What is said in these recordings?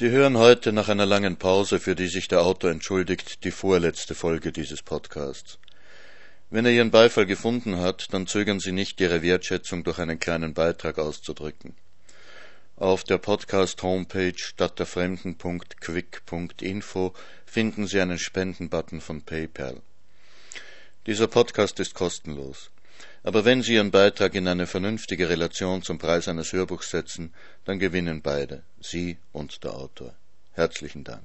Sie hören heute nach einer langen Pause, für die sich der Autor entschuldigt, die vorletzte Folge dieses Podcasts. Wenn er Ihren Beifall gefunden hat, dann zögern Sie nicht, Ihre Wertschätzung durch einen kleinen Beitrag auszudrücken. Auf der Podcast-Homepage stadtderfremden.quick.info finden Sie einen Spendenbutton von PayPal. Dieser Podcast ist kostenlos. Aber wenn Sie Ihren Beitrag in eine vernünftige Relation zum Preis eines Hörbuchs setzen, dann gewinnen beide, Sie und der Autor. Herzlichen Dank.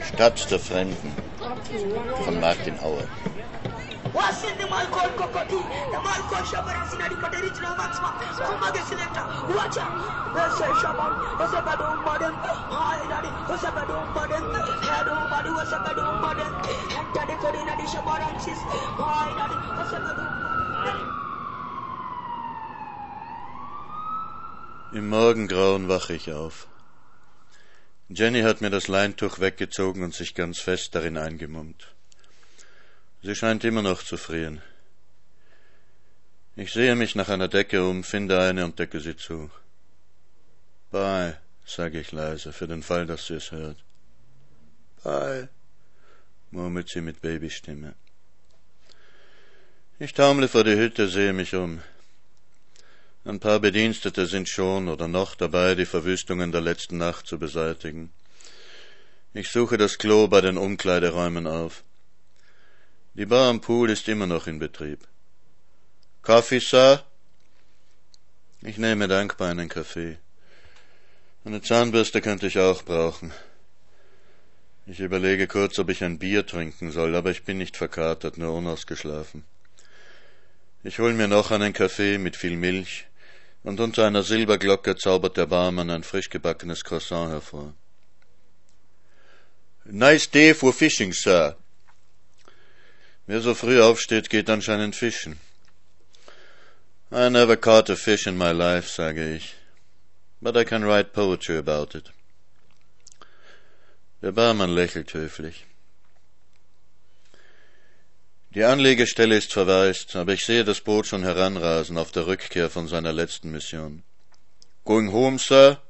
Stadt der Fremden von Martin Auer. Wasinde malkol kokoti. Da malkol shabara sinadi pateri chna maxma kumage selecta wacha. Ese shabar ese badum baden hai dadi ese badum baden hado badu ese badum baden enta de kodina di shabaran sis hai dadi ese badum Im Morgengrauen wache ich auf. Jenny hat mir das Leintuch weggezogen und sich ganz fest darin eingemummt. Sie scheint immer noch zu frieren. Ich sehe mich nach einer Decke um, finde eine und decke sie zu. Bye, sage ich leise, für den Fall, dass sie es hört. Bye, murmelt sie mit Babystimme. Ich taumle vor die Hütte, sehe mich um. Ein paar Bedienstete sind schon oder noch dabei, die Verwüstungen der letzten Nacht zu beseitigen. Ich suche das Klo bei den Umkleideräumen auf. Die Bar am Pool ist immer noch in Betrieb. Kaffee, Sir? Ich nehme dankbar einen Kaffee. Eine Zahnbürste könnte ich auch brauchen. Ich überlege kurz, ob ich ein Bier trinken soll, aber ich bin nicht verkatert, nur unausgeschlafen. Ich hol mir noch einen Kaffee mit viel Milch, und unter einer Silberglocke zaubert der Barmann ein frisch gebackenes Croissant hervor. Nice day for fishing, Sir. Wer so früh aufsteht, geht anscheinend fischen. I never caught a fish in my life, sage ich. But I can write poetry about it. Der Barmann lächelt höflich. Die Anlegestelle ist verwaist, aber ich sehe das Boot schon heranrasen auf der Rückkehr von seiner letzten Mission. Going home, Sir?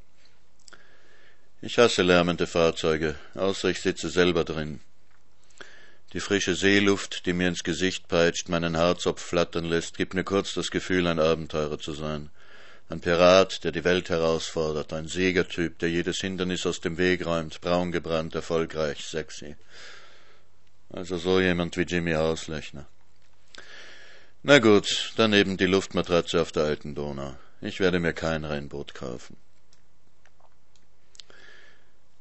Ich hasse lärmende Fahrzeuge, außer ich sitze selber drin. Die frische Seeluft, die mir ins Gesicht peitscht, meinen Haarzopf flattern lässt, gibt mir kurz das Gefühl, ein Abenteurer zu sein. Ein Pirat, der die Welt herausfordert, ein Siegertyp, der jedes Hindernis aus dem Weg räumt, braungebrannt, erfolgreich, sexy. Also so jemand wie Jimmy Auslechner. Na gut, dann eben die Luftmatratze auf der alten Donau. Ich werde mir kein Rennboot kaufen.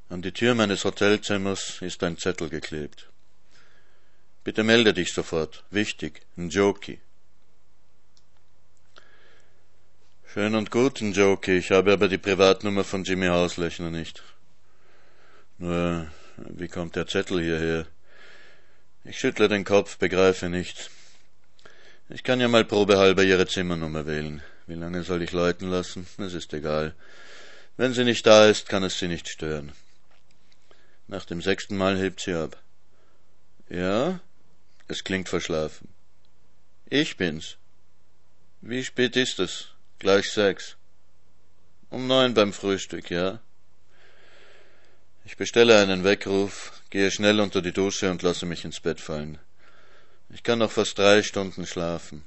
An die Tür meines Hotelzimmers ist ein Zettel geklebt. Bitte melde dich sofort. Wichtig. Njoki. Schön und gut, Njoki. Ich habe aber die Privatnummer von Jimmy Hauslechner nicht. Nur, wie kommt der Zettel hierher? Ich schüttle den Kopf, begreife nicht. Ich kann ja mal probehalber Ihre Zimmernummer wählen. Wie lange soll ich läuten lassen? Es ist egal. Wenn sie nicht da ist, kann es sie nicht stören. Nach dem sechsten Mal hebt sie ab. Ja? Es klingt verschlafen. Ich bin's. Wie spät ist es? Gleich sechs. Um neun beim Frühstück, ja? Ich bestelle einen Weckruf, gehe schnell unter die Dusche und lasse mich ins Bett fallen. Ich kann noch fast drei Stunden schlafen.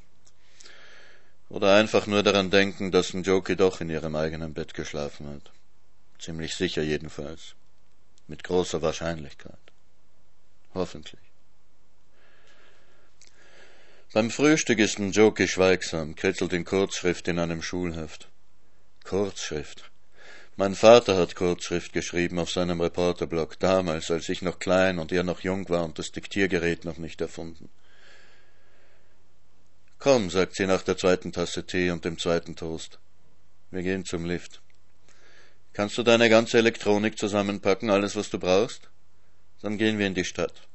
Oder einfach nur daran denken, dass Njoki doch in ihrem eigenen Bett geschlafen hat. Ziemlich sicher jedenfalls. Mit großer Wahrscheinlichkeit. Hoffentlich. Beim Frühstück ist Njoki schweigsam, kritzelt in Kurzschrift in einem Schulheft. Kurzschrift. Mein Vater hat Kurzschrift geschrieben auf seinem Reporterblock, damals, als ich noch klein und er noch jung war und das Diktiergerät noch nicht erfunden. Komm, sagt sie nach der zweiten Tasse Tee und dem zweiten Toast. Wir gehen zum Lift. Kannst du deine ganze Elektronik zusammenpacken, alles, was du brauchst? Dann gehen wir in die Stadt.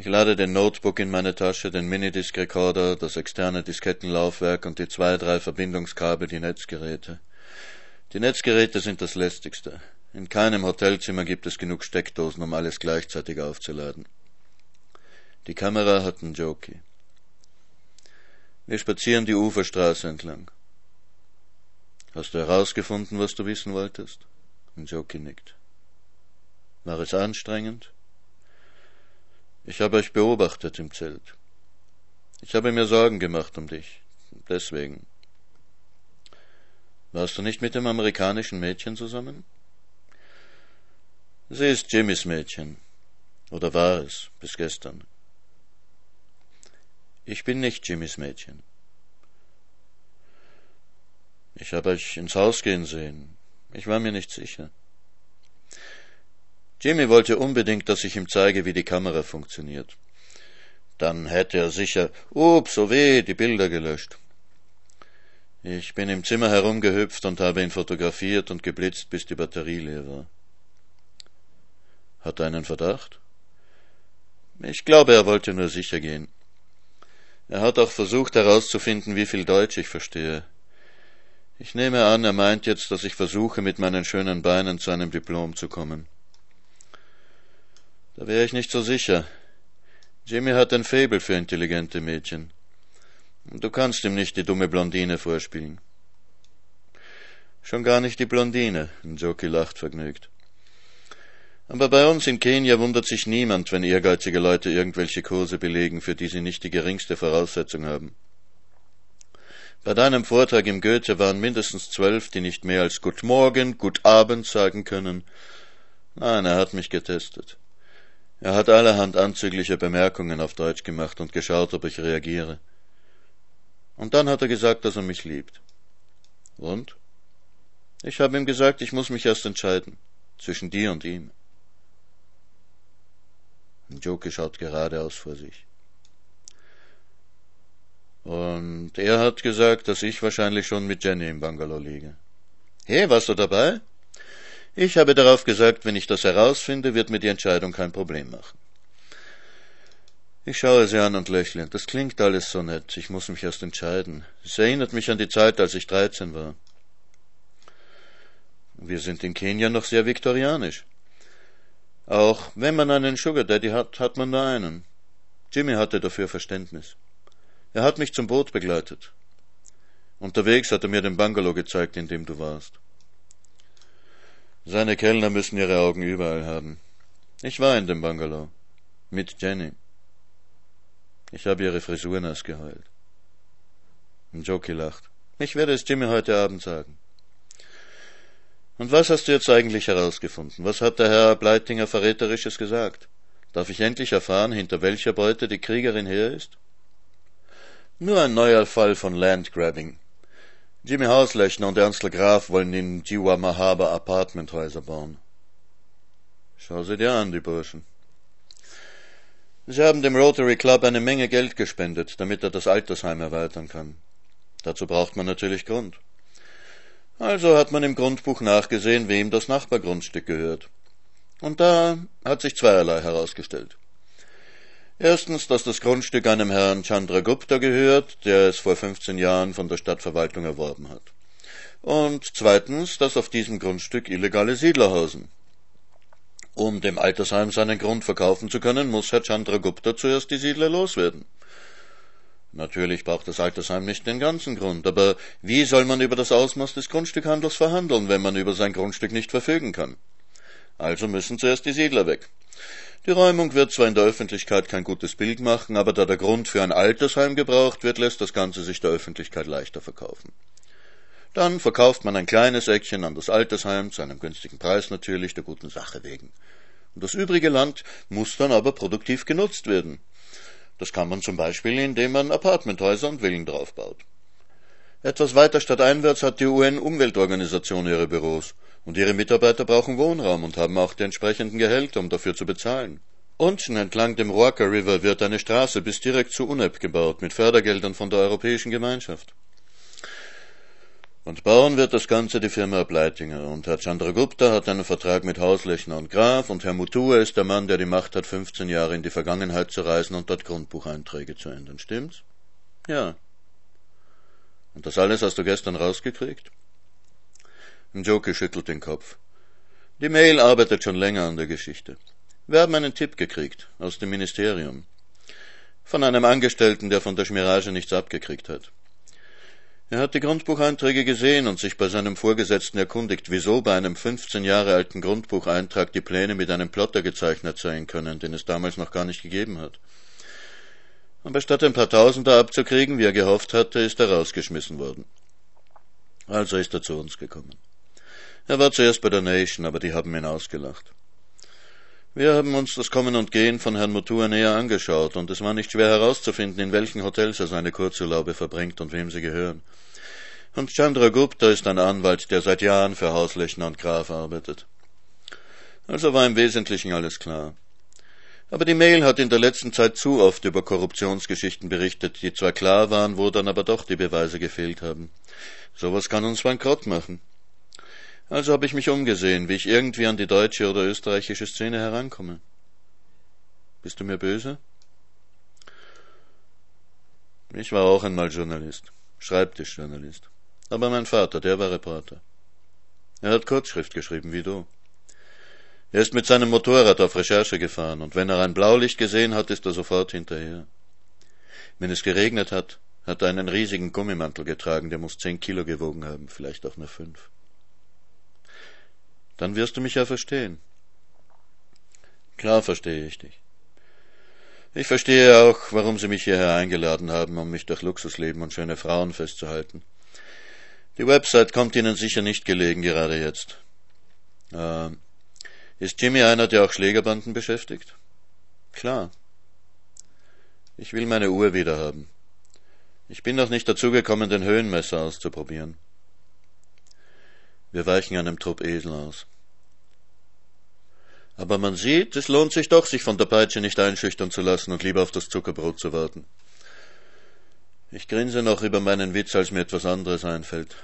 Ich lade den Notebook in meine Tasche, den Minidisc-Recorder, das externe Diskettenlaufwerk und die zwei, drei Verbindungskabel, die Netzgeräte. Die Netzgeräte sind das lästigste. In keinem Hotelzimmer gibt es genug Steckdosen, um alles gleichzeitig aufzuladen. Die Kamera hat einen Jokey. Wir spazieren die Uferstraße entlang. Hast du herausgefunden, was du wissen wolltest? Jokey nickt. War es anstrengend? Ich habe euch beobachtet im Zelt. Ich habe mir Sorgen gemacht um dich. Deswegen. Warst du nicht mit dem amerikanischen Mädchen zusammen? Sie ist Jimmys Mädchen. Oder war es, bis gestern. Ich bin nicht Jimmys Mädchen. Ich habe euch ins Haus gehen sehen. Ich war mir nicht sicher. Jimmy wollte unbedingt, dass ich ihm zeige, wie die Kamera funktioniert. Dann hätte er sicher, ups, so weh, die Bilder gelöscht. Ich bin im Zimmer herumgehüpft und habe ihn fotografiert und geblitzt, bis die Batterie leer war. Hat er einen Verdacht? Ich glaube, er wollte nur sicher gehen. Er hat auch versucht herauszufinden, wie viel Deutsch ich verstehe. Ich nehme an, er meint jetzt, dass ich versuche, mit meinen schönen Beinen zu einem Diplom zu kommen. Da wäre ich nicht so sicher. Jimmy hat ein Faible für intelligente Mädchen. Du kannst ihm nicht die dumme Blondine vorspielen. Schon gar nicht die Blondine, Joki lacht vergnügt. Aber bei uns in Kenia wundert sich niemand, wenn ehrgeizige Leute irgendwelche Kurse belegen, für die sie nicht die geringste Voraussetzung haben. Bei deinem Vortrag im Goethe waren mindestens zwölf, die nicht mehr als Gut Morgen, Gut Abend sagen können. Nein, er hat mich getestet. Er hat allerhand anzügliche Bemerkungen auf Deutsch gemacht und geschaut, ob ich reagiere. Und dann hat er gesagt, dass er mich liebt. Und? Ich habe ihm gesagt, ich muss mich erst entscheiden. Zwischen dir und ihm. Joke schaut geradeaus vor sich. Und er hat gesagt, dass ich wahrscheinlich schon mit Jenny im Bungalow liege. Hey, warst du dabei? Ich habe darauf gesagt, wenn ich das herausfinde, wird mir die Entscheidung kein Problem machen. Ich schaue sie an und lächle. Das klingt alles so nett. Ich muss mich erst entscheiden. Es erinnert mich an die Zeit, als ich dreizehn war. Wir sind in Kenia noch sehr viktorianisch. Auch wenn man einen Sugar Daddy hat, hat man nur einen. Jimmy hatte dafür Verständnis. Er hat mich zum Boot begleitet. Unterwegs hat er mir den Bungalow gezeigt, in dem du warst. Seine Kellner müssen ihre Augen überall haben. Ich war in dem Bungalow. Mit Jenny. Ich habe ihre Frisur nass geheult. Jokey lacht. Ich werde es Jimmy heute Abend sagen. Und was hast du jetzt eigentlich herausgefunden? Was hat der Herr Bleitinger Verräterisches gesagt? Darf ich endlich erfahren, hinter welcher Beute die Kriegerin her ist? Nur ein neuer Fall von Landgrabbing. Jimmy Hauslechner und Ernstl Graf wollen in Jiwa Mahaba Apartmenthäuser bauen. Schau sie dir an, die Burschen. Sie haben dem Rotary Club eine Menge Geld gespendet, damit er das Altersheim erweitern kann. Dazu braucht man natürlich Grund. Also hat man im Grundbuch nachgesehen, wem das Nachbargrundstück gehört. Und da hat sich zweierlei herausgestellt. Erstens, dass das Grundstück einem Herrn Chandragupta gehört, der es vor 15 Jahren von der Stadtverwaltung erworben hat. Und zweitens, dass auf diesem Grundstück illegale Siedler hausen. Um dem Altersheim seinen Grund verkaufen zu können, muss Herr Chandragupta zuerst die Siedler loswerden. Natürlich braucht das Altersheim nicht den ganzen Grund, aber wie soll man über das Ausmaß des Grundstückhandels verhandeln, wenn man über sein Grundstück nicht verfügen kann? Also müssen zuerst die Siedler weg. Die Räumung wird zwar in der Öffentlichkeit kein gutes Bild machen, aber da der Grund für ein Altersheim gebraucht wird, lässt das Ganze sich der Öffentlichkeit leichter verkaufen. Dann verkauft man ein kleines Eckchen an das Altersheim, zu einem günstigen Preis natürlich, der guten Sache wegen. Und das übrige Land muss dann aber produktiv genutzt werden. Das kann man zum Beispiel, indem man Apartmenthäuser und Villen draufbaut. Etwas weiter stadteinwärts hat die UN-Umweltorganisation ihre Büros. Und ihre Mitarbeiter brauchen Wohnraum und haben auch die entsprechenden Gehälter, um dafür zu bezahlen. Unten entlang dem Roaka River wird eine Straße bis direkt zu UNEP gebaut, mit Fördergeldern von der Europäischen Gemeinschaft. Und bauen wird das Ganze die Firma Bleitinger. Und Herr Chandragupta hat einen Vertrag mit Hauslechner und Graf und Herr Mutua ist der Mann, der die Macht hat, 15 Jahre in die Vergangenheit zu reisen und dort Grundbucheinträge zu ändern. Stimmt's? Ja. Und das alles hast du gestern rausgekriegt? Njoki schüttelt den Kopf. Die Mail arbeitet schon länger an der Geschichte. Wir haben einen Tipp gekriegt aus dem Ministerium. Von einem Angestellten, der von der Schmirage nichts abgekriegt hat. Er hat die Grundbucheinträge gesehen und sich bei seinem Vorgesetzten erkundigt, wieso bei einem 15 Jahre alten Grundbucheintrag die Pläne mit einem Plotter gezeichnet sein können, den es damals noch gar nicht gegeben hat. Aber statt ein paar Tausender abzukriegen, wie er gehofft hatte, ist er rausgeschmissen worden. Also ist er zu uns gekommen. Er war zuerst bei der Nation, aber die haben ihn ausgelacht. Wir haben uns das Kommen und Gehen von Herrn Motua näher angeschaut, und es war nicht schwer herauszufinden, in welchen Hotels er seine Kurzurlaube verbringt und wem sie gehören. Und Chandra Gupta ist ein Anwalt, der seit Jahren für Hauslechner und Graf arbeitet. Also war im Wesentlichen alles klar. Aber die Mail hat in der letzten Zeit zu oft über Korruptionsgeschichten berichtet, die zwar klar waren, wo dann aber doch die Beweise gefehlt haben. Sowas kann uns bankrott machen. Also habe ich mich umgesehen, wie ich irgendwie an die deutsche oder österreichische Szene herankomme. Bist du mir böse? Ich war auch einmal Journalist, Schreibtischjournalist. Aber mein Vater, der war Reporter. Er hat Kurzschrift geschrieben, wie du. Er ist mit seinem Motorrad auf Recherche gefahren, und wenn er ein Blaulicht gesehen hat, ist er sofort hinterher. Wenn es geregnet hat, hat er einen riesigen Gummimantel getragen, der muss zehn Kilo gewogen haben, vielleicht auch nur fünf. Dann wirst du mich ja verstehen. Klar verstehe ich dich. Ich verstehe auch, warum Sie mich hierher eingeladen haben, um mich durch Luxusleben und schöne Frauen festzuhalten. Die Website kommt Ihnen sicher nicht gelegen, gerade jetzt. Äh, ist Jimmy einer, der auch Schlägerbanden beschäftigt? Klar. Ich will meine Uhr wieder haben. Ich bin noch nicht dazugekommen, den Höhenmesser auszuprobieren. Wir weichen einem Trupp Esel aus. Aber man sieht, es lohnt sich doch, sich von der Peitsche nicht einschüchtern zu lassen und lieber auf das Zuckerbrot zu warten. Ich grinse noch über meinen Witz, als mir etwas anderes einfällt.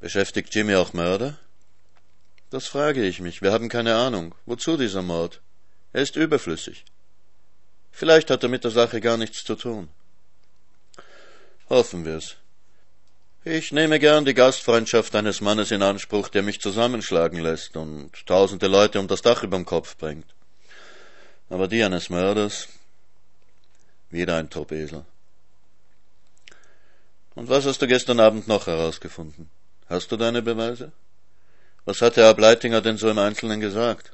Beschäftigt Jimmy auch Mörder? Das frage ich mich. Wir haben keine Ahnung. Wozu dieser Mord? Er ist überflüssig. Vielleicht hat er mit der Sache gar nichts zu tun. Hoffen wir's. Ich nehme gern die Gastfreundschaft eines Mannes in Anspruch, der mich zusammenschlagen lässt und tausende Leute um das Dach überm Kopf bringt. Aber die eines Mörders, wieder ein Topesel. Und was hast du gestern Abend noch herausgefunden? Hast du deine Beweise? Was hat Herr Ableitinger denn so im Einzelnen gesagt?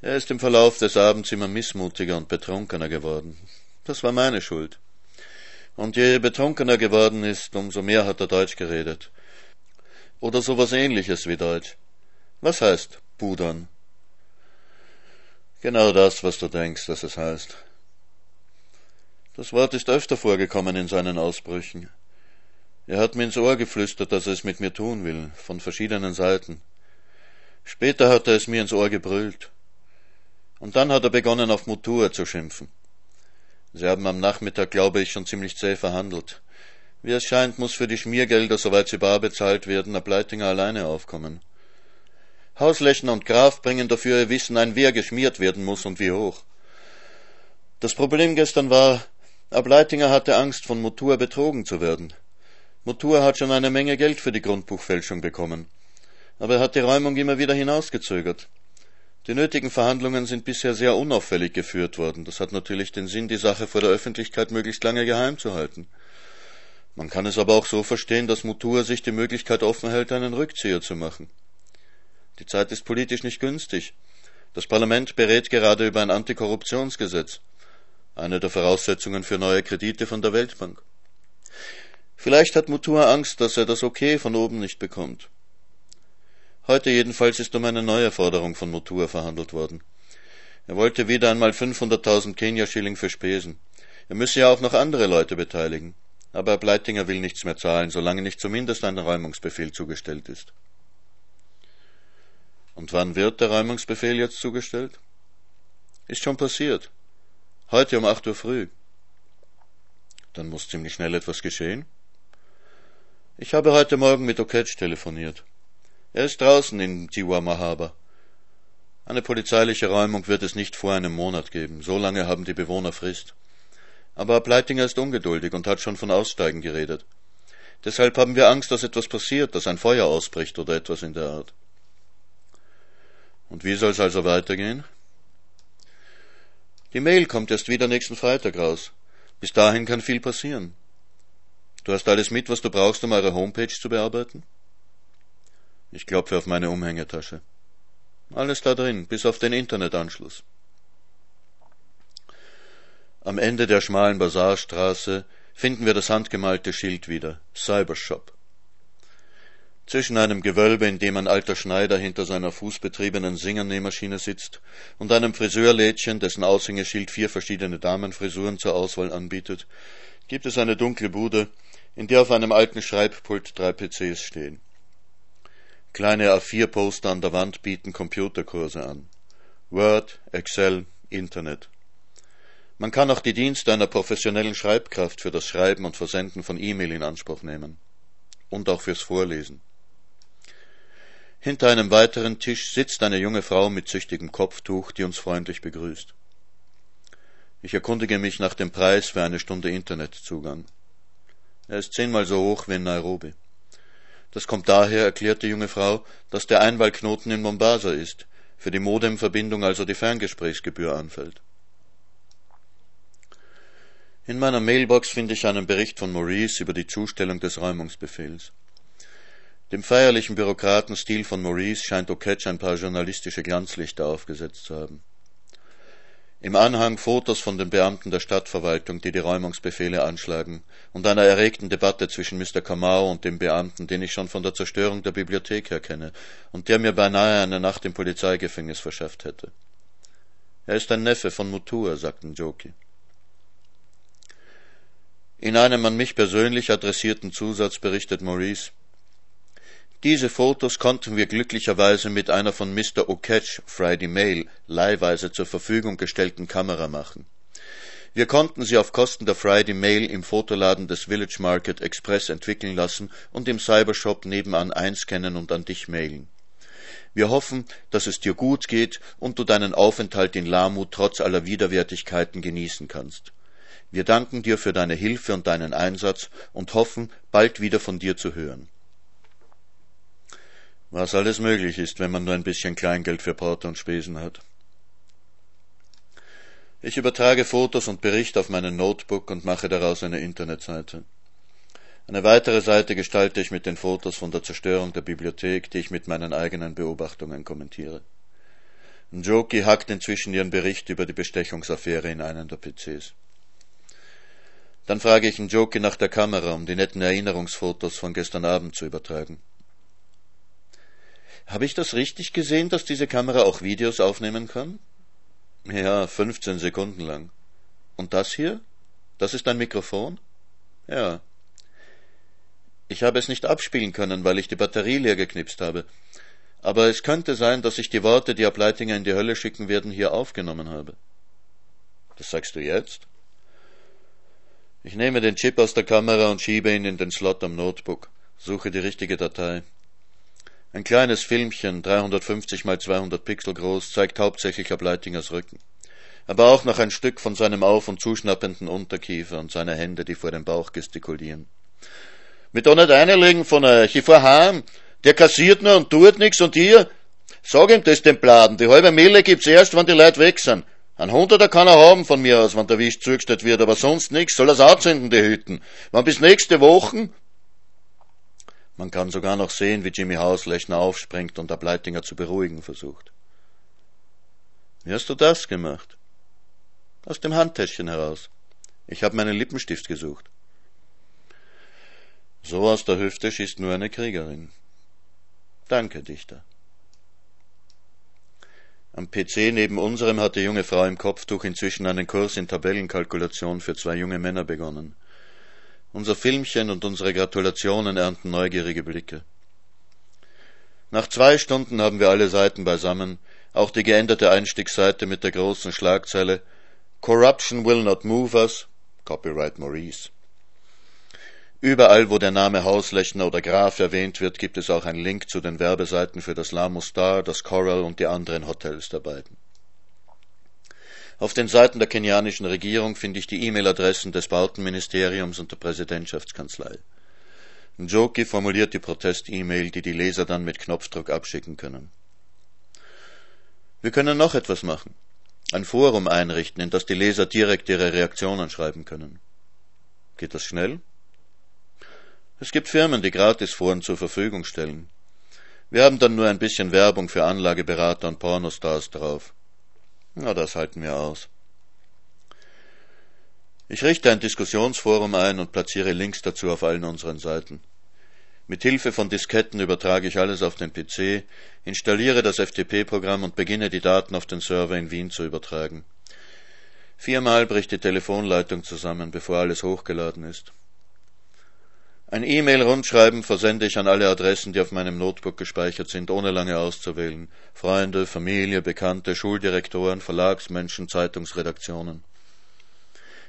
Er ist im Verlauf des Abends immer missmutiger und betrunkener geworden. Das war meine Schuld. Und je betrunkener geworden ist, umso mehr hat er Deutsch geredet. Oder sowas ähnliches wie Deutsch. Was heißt pudern? Genau das, was du denkst, dass es heißt. Das Wort ist öfter vorgekommen in seinen Ausbrüchen. Er hat mir ins Ohr geflüstert, dass er es mit mir tun will, von verschiedenen Seiten. Später hat er es mir ins Ohr gebrüllt. Und dann hat er begonnen, auf Mutur zu schimpfen. Sie haben am Nachmittag, glaube ich, schon ziemlich zäh verhandelt. Wie es scheint, muss für die Schmiergelder, soweit sie bar bezahlt werden, der Pleitinger alleine aufkommen. Hauslechner und Graf bringen dafür ihr Wissen ein, wer geschmiert werden muss und wie hoch. Das Problem gestern war, Ableitinger hatte Angst, von Mutur betrogen zu werden. Motur hat schon eine Menge Geld für die Grundbuchfälschung bekommen. Aber er hat die Räumung immer wieder hinausgezögert. Die nötigen Verhandlungen sind bisher sehr unauffällig geführt worden. Das hat natürlich den Sinn, die Sache vor der Öffentlichkeit möglichst lange geheim zu halten. Man kann es aber auch so verstehen, dass Mutur sich die Möglichkeit offen hält, einen Rückzieher zu machen. Die Zeit ist politisch nicht günstig. Das Parlament berät gerade über ein Antikorruptionsgesetz, eine der Voraussetzungen für neue Kredite von der Weltbank. Vielleicht hat Mutua Angst, dass er das Okay von oben nicht bekommt. Heute jedenfalls ist um eine neue Forderung von Mutua verhandelt worden. Er wollte wieder einmal 500.000 Kenia-Schilling für Spesen. Er müsse ja auch noch andere Leute beteiligen. Aber Herr Bleitinger will nichts mehr zahlen, solange nicht zumindest ein Räumungsbefehl zugestellt ist. Und wann wird der Räumungsbefehl jetzt zugestellt? Ist schon passiert. Heute um acht Uhr früh. Dann muss ziemlich schnell etwas geschehen. Ich habe heute Morgen mit Oketsch telefoniert. Er ist draußen in Chihuahua Eine polizeiliche Räumung wird es nicht vor einem Monat geben. So lange haben die Bewohner Frist. Aber Pleitinger ist ungeduldig und hat schon von Aussteigen geredet. Deshalb haben wir Angst, dass etwas passiert, dass ein Feuer ausbricht oder etwas in der Art. Und wie soll es also weitergehen? Die Mail kommt erst wieder nächsten Freitag raus. Bis dahin kann viel passieren. Du hast alles mit, was du brauchst, um eure Homepage zu bearbeiten? Ich klopfe auf meine Umhängetasche. Alles da drin, bis auf den Internetanschluss. Am Ende der schmalen Basarstraße finden wir das handgemalte Schild wieder. Cybershop. Zwischen einem Gewölbe, in dem ein alter Schneider hinter seiner fußbetriebenen Singernähmaschine sitzt, und einem Friseurlädchen, dessen Aushängeschild vier verschiedene Damenfrisuren zur Auswahl anbietet, gibt es eine dunkle Bude, in der auf einem alten Schreibpult drei PCs stehen. Kleine A4-Poster an der Wand bieten Computerkurse an. Word, Excel, Internet. Man kann auch die Dienste einer professionellen Schreibkraft für das Schreiben und Versenden von E-Mail in Anspruch nehmen. Und auch fürs Vorlesen. Hinter einem weiteren Tisch sitzt eine junge Frau mit züchtigem Kopftuch, die uns freundlich begrüßt. Ich erkundige mich nach dem Preis für eine Stunde Internetzugang. Er ist zehnmal so hoch wie in Nairobi. Das kommt daher, erklärt die junge Frau, dass der Einwahlknoten in Mombasa ist, für die Modemverbindung also die Ferngesprächsgebühr anfällt. In meiner Mailbox finde ich einen Bericht von Maurice über die Zustellung des Räumungsbefehls. Dem feierlichen Bürokratenstil von Maurice scheint Oketsch ein paar journalistische Glanzlichter aufgesetzt zu haben. Im Anhang Fotos von den Beamten der Stadtverwaltung, die die Räumungsbefehle anschlagen, und einer erregten Debatte zwischen Mr. Kamau und dem Beamten, den ich schon von der Zerstörung der Bibliothek her kenne und der mir beinahe eine Nacht im Polizeigefängnis verschafft hätte. Er ist ein Neffe von Mutua, sagten Joki. In einem an mich persönlich adressierten Zusatz berichtet Maurice, diese Fotos konnten wir glücklicherweise mit einer von Mr. O'Ketch, Friday Mail, leihweise zur Verfügung gestellten Kamera machen. Wir konnten sie auf Kosten der Friday Mail im Fotoladen des Village Market Express entwickeln lassen und im Cybershop nebenan einscannen und an dich mailen. Wir hoffen, dass es dir gut geht und du deinen Aufenthalt in Lamu trotz aller Widerwärtigkeiten genießen kannst. Wir danken dir für deine Hilfe und deinen Einsatz und hoffen, bald wieder von dir zu hören was alles möglich ist, wenn man nur ein bisschen Kleingeld für Porto und Spesen hat. Ich übertrage Fotos und Berichte auf meinen Notebook und mache daraus eine Internetseite. Eine weitere Seite gestalte ich mit den Fotos von der Zerstörung der Bibliothek, die ich mit meinen eigenen Beobachtungen kommentiere. Njoki hackt inzwischen ihren Bericht über die Bestechungsaffäre in einen der PCs. Dann frage ich Njoki nach der Kamera, um die netten Erinnerungsfotos von gestern Abend zu übertragen. Habe ich das richtig gesehen, dass diese Kamera auch Videos aufnehmen kann? Ja, 15 Sekunden lang. Und das hier? Das ist ein Mikrofon? Ja. Ich habe es nicht abspielen können, weil ich die Batterie leer geknipst habe. Aber es könnte sein, dass ich die Worte, die Ableitinger in die Hölle schicken werden, hier aufgenommen habe. Das sagst du jetzt? Ich nehme den Chip aus der Kamera und schiebe ihn in den Slot am Notebook, suche die richtige Datei. Ein kleines Filmchen, 350 mal 200 Pixel groß, zeigt hauptsächlich Ableitingers Rücken. Aber auch noch ein Stück von seinem auf- und zuschnappenden Unterkiefer und seine Hände, die vor dem Bauch gestikulieren. Mit da nicht einlegen von euch, ich fahr heim. Der kassiert nur und tut nix und ihr? Sag ihm das dem Bladen, die halbe Mille gibt's erst, wenn die Leute weg sind. Ein Hunderter kann er haben von mir aus, wenn der Wisch zugestellt wird, aber sonst nix, soll er's anzünden, die Hütten. Wenn bis nächste Wochen, man kann sogar noch sehen, wie Jimmy Hauslechner aufspringt und Ableitinger zu beruhigen versucht. Wie hast du das gemacht? Aus dem Handtäschchen heraus. Ich habe meinen Lippenstift gesucht. So aus der Hüfte schießt nur eine Kriegerin. Danke, Dichter. Am PC neben unserem hat die junge Frau im Kopftuch inzwischen einen Kurs in Tabellenkalkulation für zwei junge Männer begonnen. Unser Filmchen und unsere Gratulationen ernten neugierige Blicke. Nach zwei Stunden haben wir alle Seiten beisammen, auch die geänderte Einstiegsseite mit der großen Schlagzeile Corruption will not move us, Copyright Maurice. Überall, wo der Name Hauslechner oder Graf erwähnt wird, gibt es auch einen Link zu den Werbeseiten für das Lamu Star, das Coral und die anderen Hotels der beiden. Auf den Seiten der kenianischen Regierung finde ich die E-Mail-Adressen des Bautenministeriums und der Präsidentschaftskanzlei. Njoki formuliert die Protest-E-Mail, die die Leser dann mit Knopfdruck abschicken können. Wir können noch etwas machen. ein Forum einrichten, in das die Leser direkt ihre Reaktionen schreiben können. Geht das schnell? Es gibt Firmen, die Gratisforen zur Verfügung stellen. Wir haben dann nur ein bisschen Werbung für Anlageberater und Pornostars drauf. Na, das halten wir aus. Ich richte ein Diskussionsforum ein und platziere Links dazu auf allen unseren Seiten. Mit Hilfe von Disketten übertrage ich alles auf den PC, installiere das FTP-Programm und beginne die Daten auf den Server in Wien zu übertragen. Viermal bricht die Telefonleitung zusammen, bevor alles hochgeladen ist. Ein E-Mail-Rundschreiben versende ich an alle Adressen, die auf meinem Notebook gespeichert sind, ohne lange auszuwählen. Freunde, Familie, Bekannte, Schuldirektoren, Verlagsmenschen, Zeitungsredaktionen.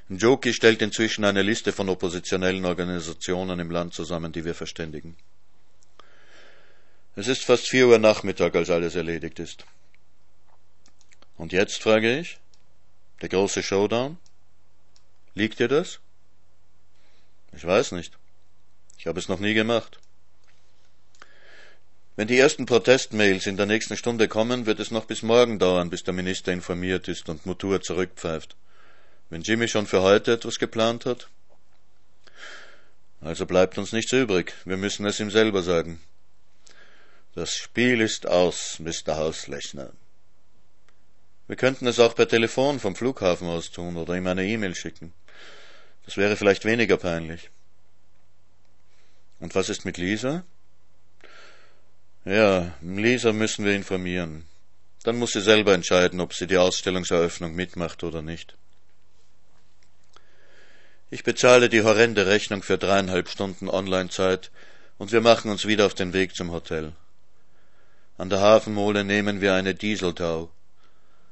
Njoki stellt inzwischen eine Liste von oppositionellen Organisationen im Land zusammen, die wir verständigen. Es ist fast vier Uhr Nachmittag, als alles erledigt ist. Und jetzt frage ich, der große Showdown? Liegt dir das? Ich weiß nicht. Ich habe es noch nie gemacht. Wenn die ersten Protestmails in der nächsten Stunde kommen, wird es noch bis morgen dauern, bis der Minister informiert ist und Mutur zurückpfeift. Wenn Jimmy schon für heute etwas geplant hat? Also bleibt uns nichts übrig. Wir müssen es ihm selber sagen. Das Spiel ist aus, Mr. Hauslechner. Wir könnten es auch per Telefon vom Flughafen aus tun oder ihm eine E-Mail schicken. Das wäre vielleicht weniger peinlich. Und was ist mit Lisa? Ja, Lisa müssen wir informieren. Dann muss sie selber entscheiden, ob sie die Ausstellungseröffnung mitmacht oder nicht. Ich bezahle die horrende Rechnung für dreieinhalb Stunden Online-Zeit und wir machen uns wieder auf den Weg zum Hotel. An der Hafenmole nehmen wir eine Dieseltau.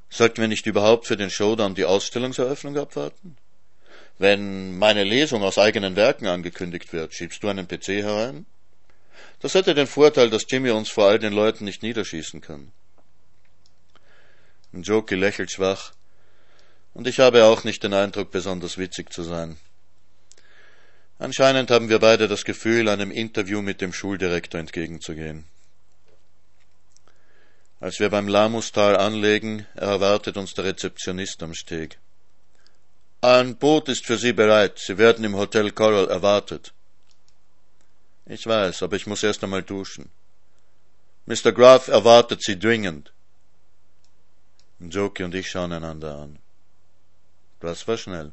Sollten wir nicht überhaupt für den Showdown die Ausstellungseröffnung abwarten? Wenn meine Lesung aus eigenen Werken angekündigt wird, schiebst du einen PC herein? Das hätte den Vorteil, dass Jimmy uns vor all den Leuten nicht niederschießen kann. Njoki lächelt schwach, und ich habe auch nicht den Eindruck, besonders witzig zu sein. Anscheinend haben wir beide das Gefühl, einem Interview mit dem Schuldirektor entgegenzugehen. Als wir beim Lamustal anlegen, erwartet uns der Rezeptionist am Steg. Ein Boot ist für Sie bereit. Sie werden im Hotel Coral erwartet. Ich weiß, aber ich muss erst einmal duschen. Mr. Graf erwartet Sie dringend. Joki und ich schauen einander an. Das war schnell.